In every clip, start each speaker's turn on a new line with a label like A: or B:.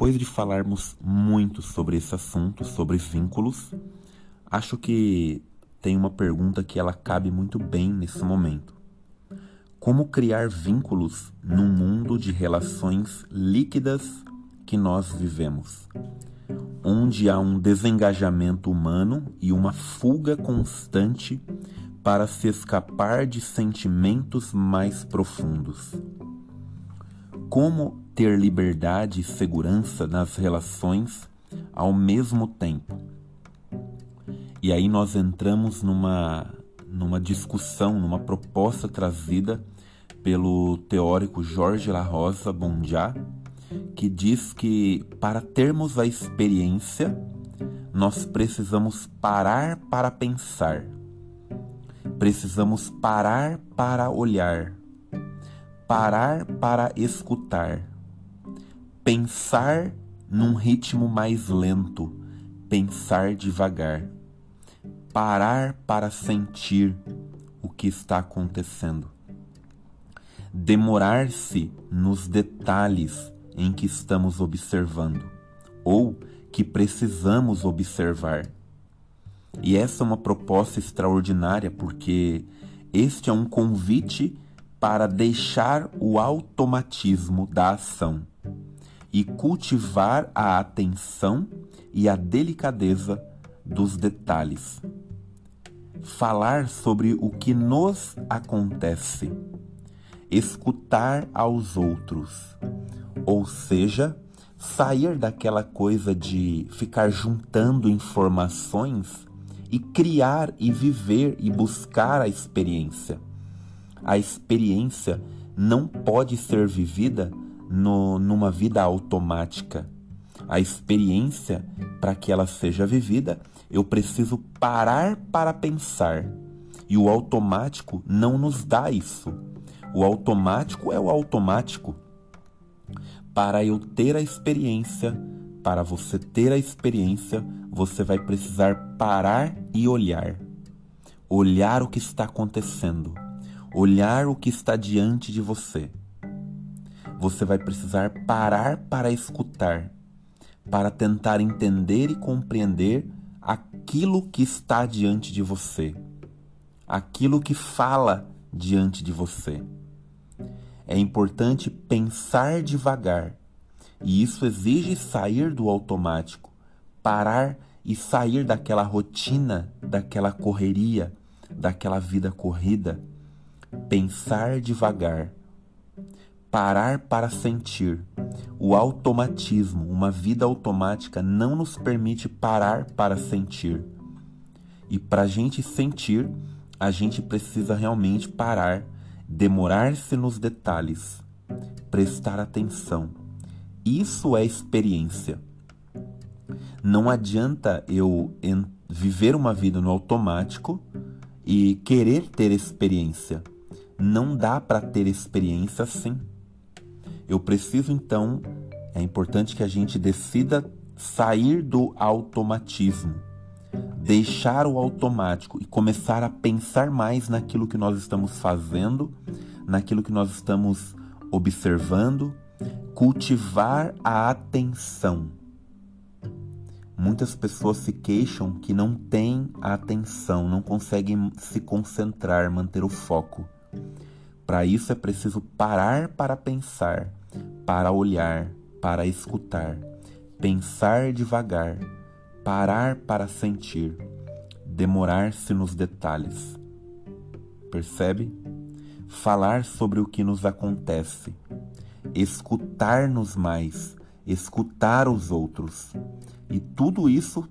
A: depois de falarmos muito sobre esse assunto, sobre vínculos, acho que tem uma pergunta que ela cabe muito bem nesse momento. Como criar vínculos num mundo de relações líquidas que nós vivemos, onde há um desengajamento humano e uma fuga constante para se escapar de sentimentos mais profundos? Como ter liberdade e segurança nas relações ao mesmo tempo? E aí nós entramos numa, numa discussão, numa proposta trazida pelo teórico Jorge La Rosa Bondiá, que diz que para termos a experiência, nós precisamos parar para pensar, precisamos parar para olhar, parar para escutar, pensar num ritmo mais lento, pensar devagar, parar para sentir o que está acontecendo, demorar-se nos detalhes em que estamos observando ou que precisamos observar. E essa é uma proposta extraordinária porque este é um convite para deixar o automatismo da ação e cultivar a atenção e a delicadeza dos detalhes. Falar sobre o que nos acontece, escutar aos outros, ou seja, sair daquela coisa de ficar juntando informações e criar e viver e buscar a experiência. A experiência não pode ser vivida no, numa vida automática. A experiência, para que ela seja vivida, eu preciso parar para pensar. E o automático não nos dá isso. O automático é o automático. Para eu ter a experiência, para você ter a experiência, você vai precisar parar e olhar. Olhar o que está acontecendo olhar o que está diante de você. Você vai precisar parar para escutar, para tentar entender e compreender aquilo que está diante de você, aquilo que fala diante de você. É importante pensar devagar, e isso exige sair do automático, parar e sair daquela rotina, daquela correria, daquela vida corrida pensar devagar, parar para sentir. O automatismo, uma vida automática, não nos permite parar para sentir. E para a gente sentir, a gente precisa realmente parar, demorar-se nos detalhes, prestar atenção. Isso é experiência. Não adianta eu viver uma vida no automático e querer ter experiência. Não dá para ter experiência assim. Eu preciso então, é importante que a gente decida sair do automatismo, deixar o automático e começar a pensar mais naquilo que nós estamos fazendo, naquilo que nós estamos observando, cultivar a atenção. Muitas pessoas se queixam que não têm atenção, não conseguem se concentrar, manter o foco. Para isso é preciso parar para pensar, para olhar, para escutar, pensar devagar, parar para sentir, demorar-se nos detalhes. Percebe? Falar sobre o que nos acontece, escutar-nos mais, escutar os outros. E tudo isso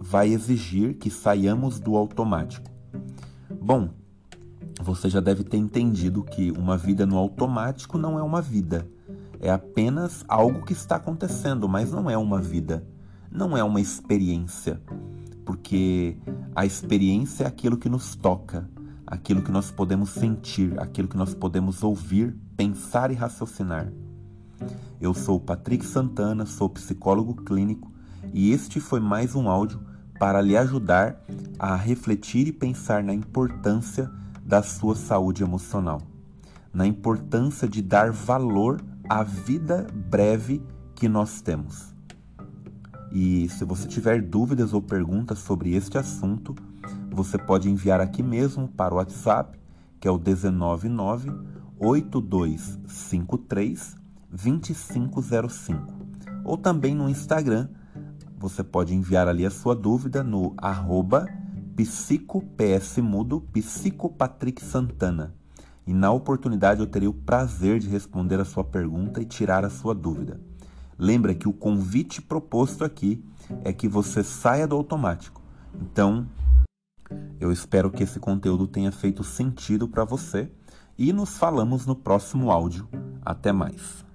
A: vai exigir que saiamos do automático. Bom, você já deve ter entendido que uma vida no automático não é uma vida. É apenas algo que está acontecendo, mas não é uma vida. Não é uma experiência. Porque a experiência é aquilo que nos toca, aquilo que nós podemos sentir, aquilo que nós podemos ouvir, pensar e raciocinar. Eu sou Patrick Santana, sou psicólogo clínico e este foi mais um áudio para lhe ajudar a refletir e pensar na importância da sua saúde emocional, na importância de dar valor à vida breve que nós temos. E se você tiver dúvidas ou perguntas sobre este assunto, você pode enviar aqui mesmo para o WhatsApp, que é o 199 8253 2505. Ou também no Instagram, você pode enviar ali a sua dúvida no arroba psicopatrick Santana. E na oportunidade eu terei o prazer de responder a sua pergunta e tirar a sua dúvida. Lembra que o convite proposto aqui é que você saia do automático. Então, eu espero que esse conteúdo tenha feito sentido para você e nos falamos no próximo áudio. Até mais.